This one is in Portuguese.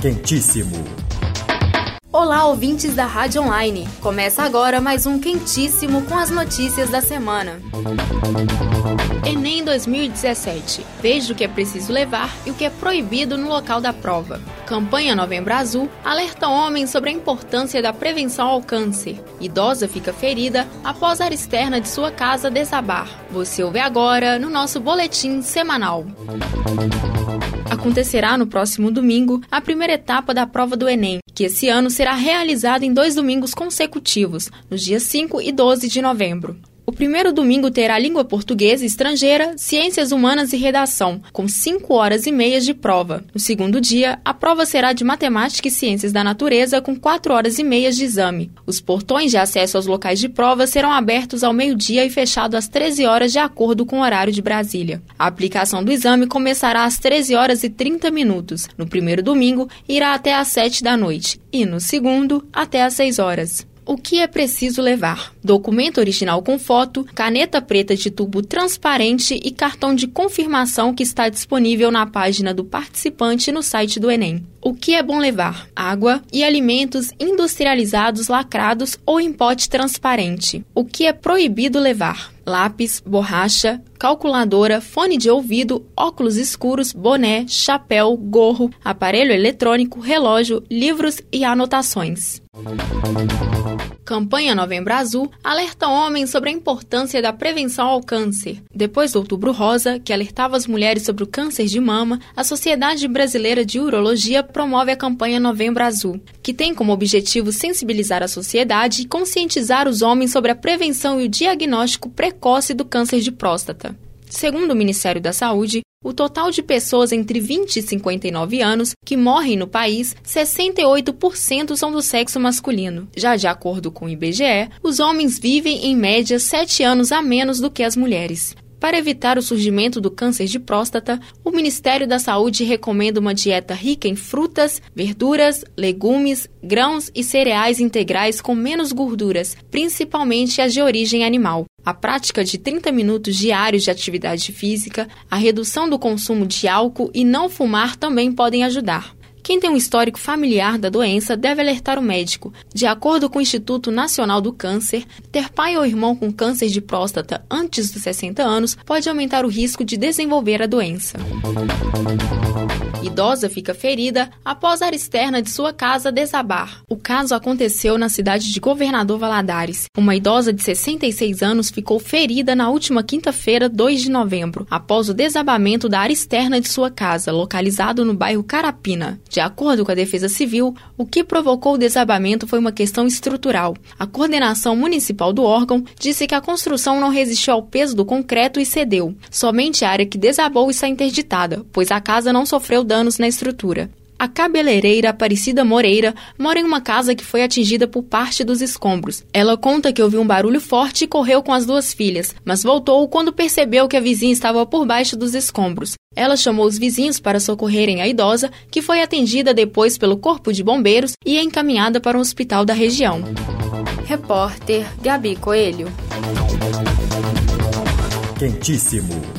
Quentíssimo. Olá, ouvintes da Rádio Online. Começa agora mais um Quentíssimo com as notícias da semana. Enem 2017. Veja o que é preciso levar e o que é proibido no local da prova. Campanha Novembro Azul alerta homens sobre a importância da prevenção ao câncer. Idosa fica ferida após a área externa de sua casa desabar. Você ouve agora no nosso boletim semanal. Acontecerá no próximo domingo a primeira etapa da prova do Enem, que esse ano será realizada em dois domingos consecutivos, nos dias 5 e 12 de novembro. O primeiro domingo terá língua portuguesa estrangeira, ciências humanas e redação, com 5 horas e meia de prova. No segundo dia, a prova será de matemática e ciências da natureza, com 4 horas e meia de exame. Os portões de acesso aos locais de prova serão abertos ao meio-dia e fechados às 13 horas, de acordo com o horário de Brasília. A aplicação do exame começará às 13 horas e 30 minutos. No primeiro domingo, irá até às 7 da noite, e no segundo, até às 6 horas. O que é preciso levar? Documento original com foto, caneta preta de tubo transparente e cartão de confirmação que está disponível na página do participante no site do Enem. O que é bom levar? Água e alimentos industrializados lacrados ou em pote transparente. O que é proibido levar? Lápis, borracha, calculadora, fone de ouvido, óculos escuros, boné, chapéu, gorro, aparelho eletrônico, relógio, livros e anotações. Campanha Novembro Azul alerta homens sobre a importância da prevenção ao câncer. Depois do Outubro Rosa, que alertava as mulheres sobre o câncer de mama, a Sociedade Brasileira de Urologia promove a campanha Novembro Azul, que tem como objetivo sensibilizar a sociedade e conscientizar os homens sobre a prevenção e o diagnóstico precoce do câncer de próstata. Segundo o Ministério da Saúde, o total de pessoas entre 20 e 59 anos que morrem no país, 68% são do sexo masculino. Já de acordo com o IBGE, os homens vivem em média 7 anos a menos do que as mulheres. Para evitar o surgimento do câncer de próstata, o Ministério da Saúde recomenda uma dieta rica em frutas, verduras, legumes, grãos e cereais integrais com menos gorduras, principalmente as de origem animal. A prática de 30 minutos diários de atividade física, a redução do consumo de álcool e não fumar também podem ajudar. Quem tem um histórico familiar da doença deve alertar o médico. De acordo com o Instituto Nacional do Câncer, ter pai ou irmão com câncer de próstata antes dos 60 anos pode aumentar o risco de desenvolver a doença. Idosa fica ferida após a área externa de sua casa desabar. O caso aconteceu na cidade de Governador Valadares. Uma idosa de 66 anos ficou ferida na última quinta-feira, 2 de novembro, após o desabamento da área externa de sua casa, localizado no bairro Carapina. De acordo com a Defesa Civil, o que provocou o desabamento foi uma questão estrutural. A coordenação municipal do órgão disse que a construção não resistiu ao peso do concreto e cedeu. Somente a área que desabou está interditada, pois a casa não sofreu danos na estrutura. A cabeleireira Aparecida Moreira mora em uma casa que foi atingida por parte dos escombros. Ela conta que ouviu um barulho forte e correu com as duas filhas, mas voltou quando percebeu que a vizinha estava por baixo dos escombros. Ela chamou os vizinhos para socorrerem a idosa, que foi atendida depois pelo Corpo de Bombeiros e encaminhada para um hospital da região. Repórter Gabi Coelho. Quentíssimo.